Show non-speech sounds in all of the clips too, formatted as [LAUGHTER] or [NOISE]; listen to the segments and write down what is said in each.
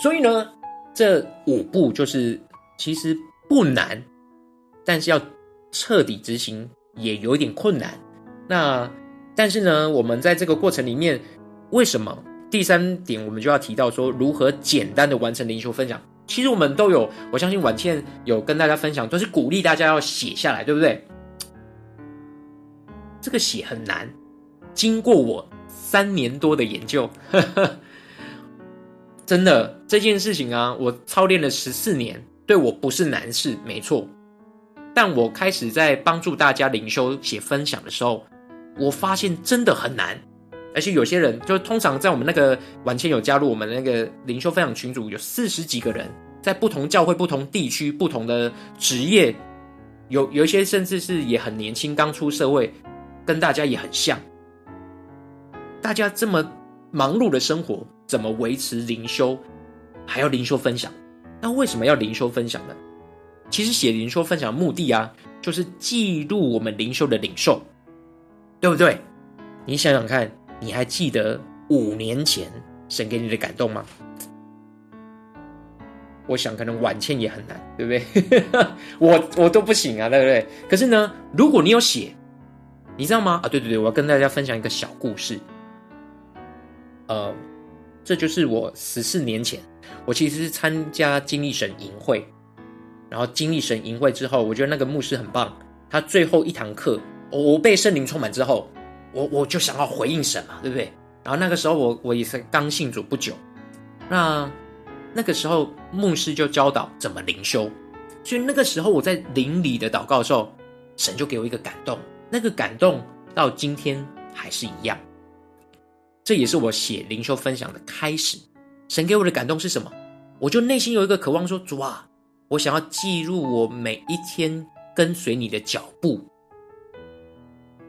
所以呢，这五步就是其实不难，但是要彻底执行也有一点困难。那但是呢，我们在这个过程里面，为什么第三点我们就要提到说如何简单的完成灵修分享？其实我们都有，我相信婉倩有跟大家分享，都是鼓励大家要写下来，对不对？这个写很难，经过我三年多的研究，呵呵，真的这件事情啊，我操练了十四年，对我不是难事，没错。但我开始在帮助大家灵修写分享的时候，我发现真的很难，而且有些人就通常在我们那个婉倩有加入我们那个灵修分享群组，有四十几个人，在不同教会、不同地区、不同的职业，有有一些甚至是也很年轻，刚出社会。跟大家也很像，大家这么忙碌的生活，怎么维持灵修，还要灵修分享？那为什么要灵修分享呢？其实写灵修分享的目的啊，就是记录我们灵修的领受，对不对？你想想看，你还记得五年前神给你的感动吗？我想可能晚签也很难，对不对？[LAUGHS] 我我都不行啊，对不对？可是呢，如果你有写。你知道吗？啊，对对对，我要跟大家分享一个小故事。呃，这就是我十四年前，我其实是参加经历神营会，然后经历神营会之后，我觉得那个牧师很棒。他最后一堂课，我被圣灵充满之后，我我就想要回应神嘛，对不对？然后那个时候我我也是刚信主不久，那那个时候牧师就教导怎么灵修，所以那个时候我在灵里的祷告的时候，神就给我一个感动。那个感动到今天还是一样，这也是我写灵修分享的开始。神给我的感动是什么？我就内心有一个渴望说，主啊，我想要记录我每一天跟随你的脚步，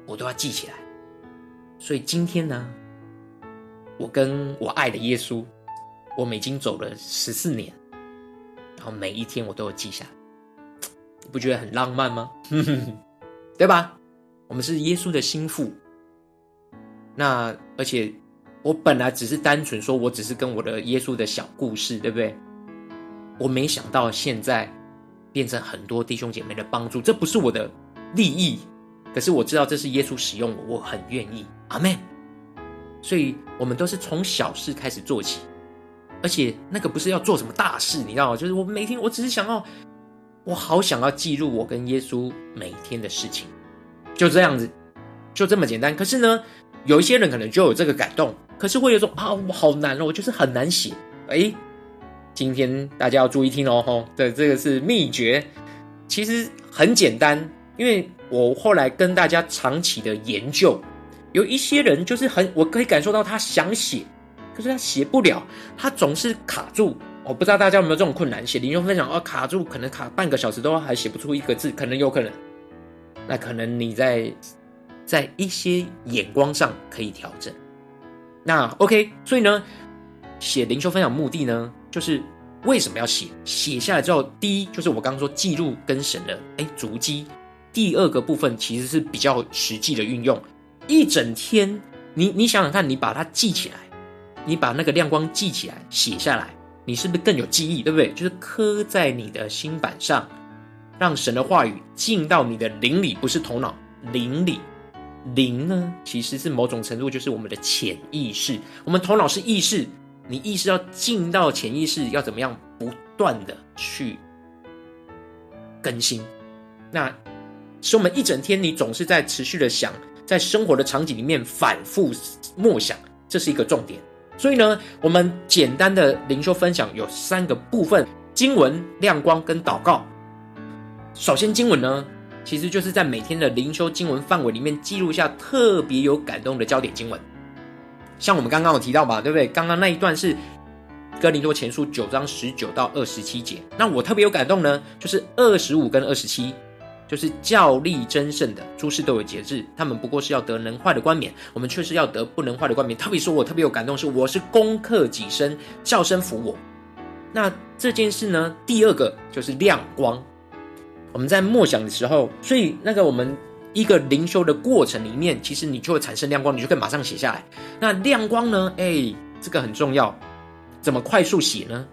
我都要记起来。所以今天呢，我跟我爱的耶稣，我们已经走了十四年，然后每一天我都有记下，你不觉得很浪漫吗？[LAUGHS] 对吧？我们是耶稣的心腹，那而且我本来只是单纯说，我只是跟我的耶稣的小故事，对不对？我没想到现在变成很多弟兄姐妹的帮助，这不是我的利益，可是我知道这是耶稣使用我，我很愿意，阿门。所以我们都是从小事开始做起，而且那个不是要做什么大事，你知道吗？就是我每天，我只是想要，我好想要记录我跟耶稣每天的事情。就这样子，就这么简单。可是呢，有一些人可能就有这个感动，可是会有种啊，我好难哦，我就是很难写。诶，今天大家要注意听哦，吼，对，这个是秘诀，其实很简单。因为我后来跟大家长期的研究，有一些人就是很，我可以感受到他想写，可是他写不了，他总是卡住。我不知道大家有没有这种困难，写灵修分享哦，卡住，可能卡半个小时都还写不出一个字，可能有可能。那可能你在在一些眼光上可以调整。那 OK，所以呢，写灵修分享目的呢，就是为什么要写？写下来之后，第一就是我刚刚说记录跟神的哎足迹。第二个部分其实是比较实际的运用。一整天，你你想想看，你把它记起来，你把那个亮光记起来，写下来，你是不是更有记忆？对不对？就是刻在你的心板上。让神的话语进到你的灵里，不是头脑，灵里。灵呢，其实是某种程度就是我们的潜意识。我们头脑是意识，你意识要进到潜意识，要怎么样不断的去更新？那是我们一整天，你总是在持续的想，在生活的场景里面反复默想，这是一个重点。所以呢，我们简单的灵修分享有三个部分：经文、亮光跟祷告。首先，经文呢，其实就是在每天的灵修经文范围里面记录下特别有感动的焦点经文。像我们刚刚有提到吧，对不对？刚刚那一段是哥林多前书九章十九到二十七节。那我特别有感动呢，就是二十五跟二十七，就是教力真胜的诸事都有节制，他们不过是要得能坏的冠冕，我们却是要得不能坏的冠冕。特别说，我特别有感动是，我是攻克己身，叫身服我。那这件事呢，第二个就是亮光。我们在默想的时候，所以那个我们一个灵修的过程里面，其实你就会产生亮光，你就可以马上写下来。那亮光呢？哎，这个很重要。怎么快速写呢？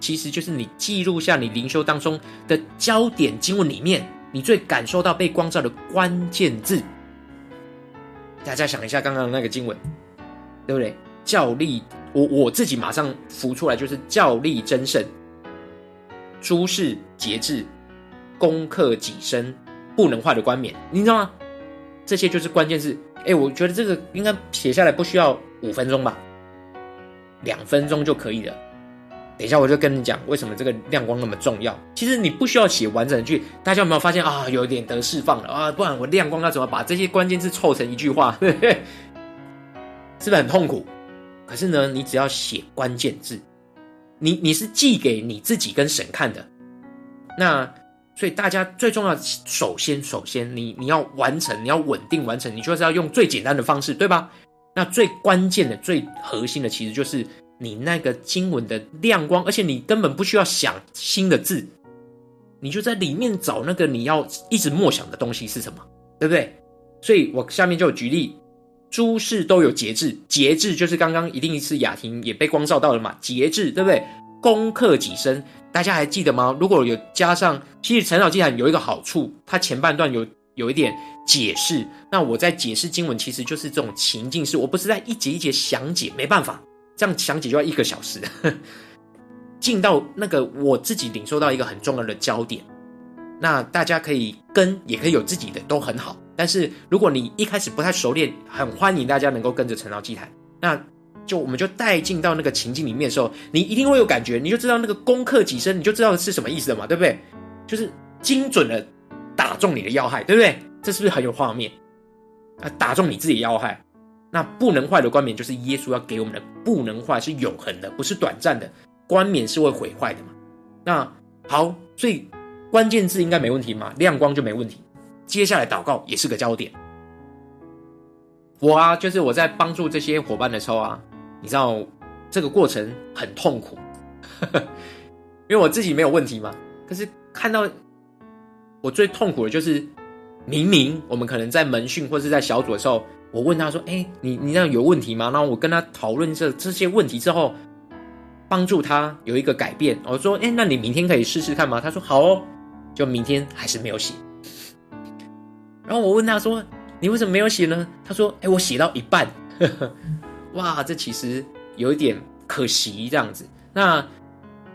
其实就是你记录下你灵修当中的焦点经文里面，你最感受到被光照的关键字。大家想一下刚刚那个经文，对不对？教力，我我自己马上浮出来就是教力真胜，诸事节制，攻克己身，不能坏的冠冕，你知道吗？这些就是关键字。哎，我觉得这个应该写下来不需要五分钟吧，两分钟就可以了。等一下我就跟你讲为什么这个亮光那么重要。其实你不需要写完整的句，大家有没有发现啊？有点得释放了啊！不然我亮光要怎么把这些关键字凑成一句话？[LAUGHS] 是不是很痛苦？可是呢，你只要写关键字，你你是寄给你自己跟神看的。那所以大家最重要，首先首先你你要完成，你要稳定完成，你就是要用最简单的方式，对吧？那最关键的、最核心的，其实就是你那个经文的亮光，而且你根本不需要想新的字，你就在里面找那个你要一直默想的东西是什么，对不对？所以我下面就举例。诸事都有节制，节制就是刚刚一定是雅婷也被光照到了嘛？节制对不对？攻克己身，大家还记得吗？如果有加上，其实陈老祭坛有一个好处，它前半段有有一点解释。那我在解释经文，其实就是这种情境式，我不是在一节一节详解，没办法，这样详解就要一个小时。[LAUGHS] 进到那个我自己领受到一个很重要的焦点，那大家可以跟，也可以有自己的，都很好。但是如果你一开始不太熟练，很欢迎大家能够跟着陈老祭坛，那就我们就带进到那个情境里面的时候，你一定会有感觉，你就知道那个攻克己身，你就知道是什么意思了嘛，对不对？就是精准的打中你的要害，对不对？这是不是很有画面？啊，打中你自己要害，那不能坏的冠冕就是耶稣要给我们的，不能坏是永恒的，不是短暂的，冠冕是会毁坏的嘛。那好，所以关键字应该没问题嘛，亮光就没问题。接下来祷告也是个焦点。我啊，就是我在帮助这些伙伴的时候啊，你知道这个过程很痛苦，[LAUGHS] 因为我自己没有问题嘛。可是看到我最痛苦的就是，明明我们可能在门训或是在小组的时候，我问他说：“哎，你你那有问题吗？”然后我跟他讨论这这些问题之后，帮助他有一个改变。我说：“哎，那你明天可以试试看吗？”他说：“好哦。”就明天还是没有写。然后我问他说：“你为什么没有写呢？”他说：“哎，我写到一半，[LAUGHS] 哇，这其实有一点可惜这样子。那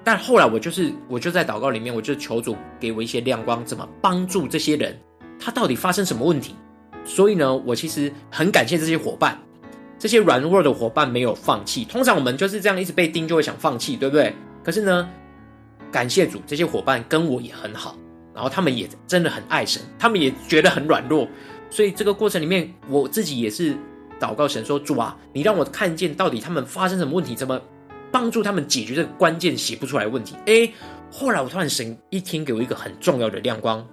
但后来我就是我就在祷告里面，我就求主给我一些亮光，怎么帮助这些人？他到底发生什么问题？所以呢，我其实很感谢这些伙伴，这些软弱的伙伴没有放弃。通常我们就是这样一直被钉，就会想放弃，对不对？可是呢，感谢主，这些伙伴跟我也很好。”然后他们也真的很爱神，他们也觉得很软弱，所以这个过程里面，我自己也是祷告神说：“主啊，你让我看见到底他们发生什么问题，怎么帮助他们解决这个关键写不出来的问题。”诶，后来我突然神一听给我一个很重要的亮光，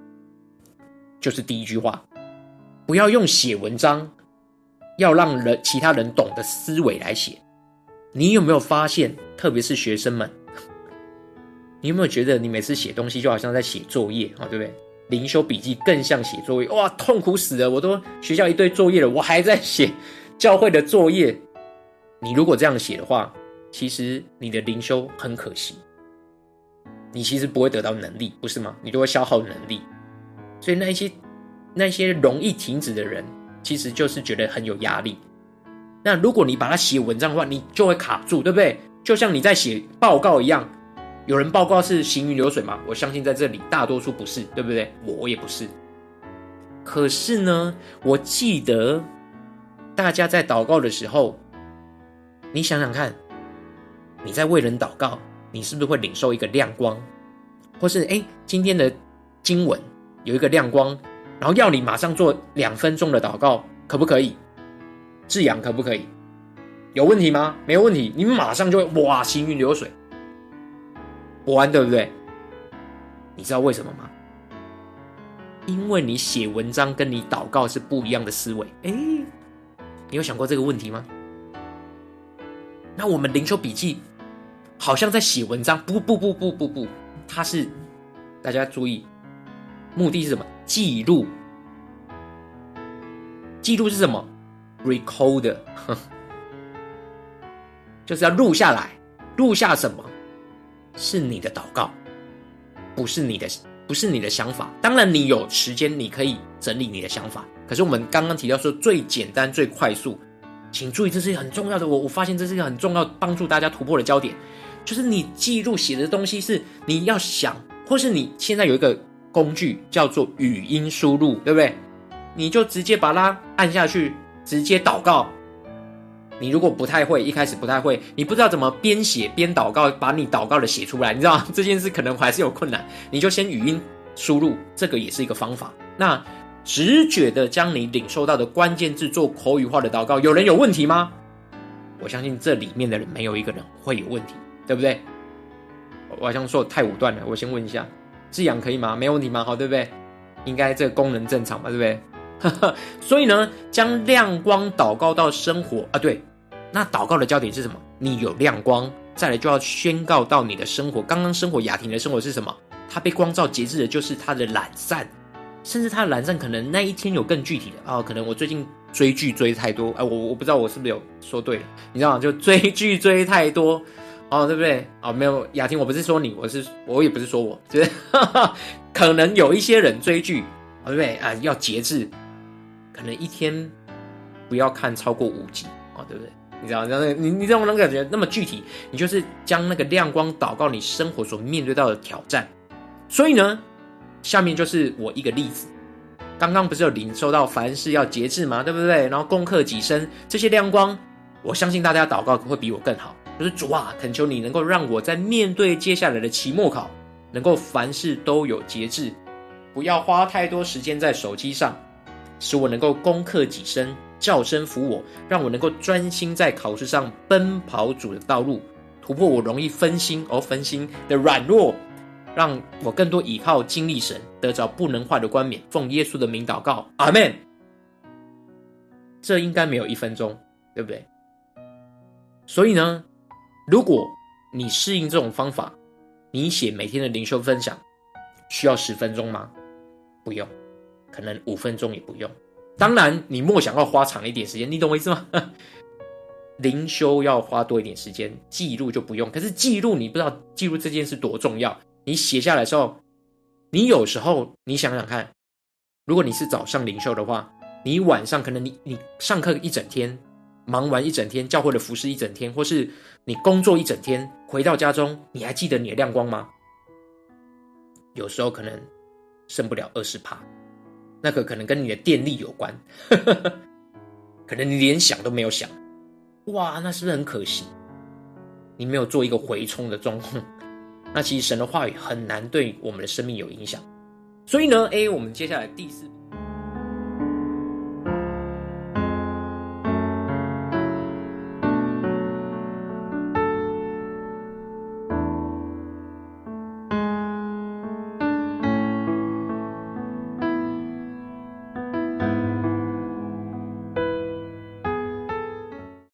就是第一句话：不要用写文章，要让人其他人懂的思维来写。你有没有发现，特别是学生们？你有没有觉得你每次写东西就好像在写作业啊，对不对？灵修笔记更像写作业，哇，痛苦死了！我都学校一堆作业了，我还在写 [LAUGHS] 教会的作业。你如果这样写的话，其实你的灵修很可惜，你其实不会得到能力，不是吗？你都会消耗能力。所以那些那些容易停止的人，其实就是觉得很有压力。那如果你把它写文章的话，你就会卡住，对不对？就像你在写报告一样。有人报告是行云流水吗？我相信在这里大多数不是，对不对？我也不是。可是呢，我记得大家在祷告的时候，你想想看，你在为人祷告，你是不是会领受一个亮光？或是诶，今天的经文有一个亮光，然后要你马上做两分钟的祷告，可不可以？志扬可不可以？有问题吗？没有问题，你马上就会哇，行云流水。不安，对不对？你知道为什么吗？因为你写文章跟你祷告是不一样的思维。哎，你有想过这个问题吗？那我们灵修笔记好像在写文章，不不不不不不，它是大家注意，目的是什么？记录，记录是什么？Recorder，[LAUGHS] 就是要录下来，录下什么？是你的祷告，不是你的，不是你的想法。当然，你有时间，你可以整理你的想法。可是我们刚刚提到说，最简单、最快速，请注意，这是一个很重要的。我我发现这是一个很重要，帮助大家突破的焦点，就是你记录写的东西是你要想，或是你现在有一个工具叫做语音输入，对不对？你就直接把它按下去，直接祷告。你如果不太会，一开始不太会，你不知道怎么边写边祷告，把你祷告的写出来，你知道？这件事可能还是有困难，你就先语音输入，这个也是一个方法。那直觉的将你领受到的关键字做口语化的祷告，有人有问题吗？我相信这里面的人没有一个人会有问题，对不对？我好像说太武断了，我先问一下，志阳可以吗？没问题吗？好，对不对？应该这个功能正常吧，对不对？[LAUGHS] 所以呢，将亮光祷告到生活啊，对，那祷告的焦点是什么？你有亮光，再来就要宣告到你的生活。刚刚生活雅婷的生活是什么？她被光照节制的就是她的懒散，甚至她的懒散可能那一天有更具体的啊、可能我最近追剧追太多，哎，我我不知道我是不是有说对了，你知道吗？就追剧追太多，哦，对不对？啊、哦，没有雅婷，我不是说你，我是我也不是说我，就是 [LAUGHS] 可能有一些人追剧，哦、对不对啊？要节制。可能一天不要看超过五集啊，对不对？你知道，那你你知道那个感觉那么具体，你就是将那个亮光祷告你生活所面对到的挑战。所以呢，下面就是我一个例子。刚刚不是有领受到凡事要节制吗？对不对？然后攻克己身这些亮光，我相信大家祷告会比我更好。就是主啊，恳求你能够让我在面对接下来的期末考，能够凡事都有节制，不要花太多时间在手机上。使我能够攻克己身，叫声服我，让我能够专心在考试上奔跑主的道路，突破我容易分心而分心的软弱，让我更多倚靠经历神，得着不能坏的冠冕。奉耶稣的名祷告，阿门。这应该没有一分钟，对不对？所以呢，如果你适应这种方法，你写每天的灵修分享需要十分钟吗？不用。可能五分钟也不用，当然你莫想要花长一点时间，你懂我意思吗？[LAUGHS] 灵修要花多一点时间，记录就不用。可是记录你不知道记录这件事多重要，你写下来的时候，你有时候你想想看，如果你是早上灵修的话，你晚上可能你你上课一整天，忙完一整天，教会的服侍一整天，或是你工作一整天，回到家中，你还记得你的亮光吗？有时候可能剩不了二十趴。那个可能跟你的电力有关，[LAUGHS] 可能你连想都没有想，哇，那是不是很可惜？你没有做一个回冲的状况，[LAUGHS] 那其实神的话语很难对我们的生命有影响。所以呢，，A，，我们接下来第四。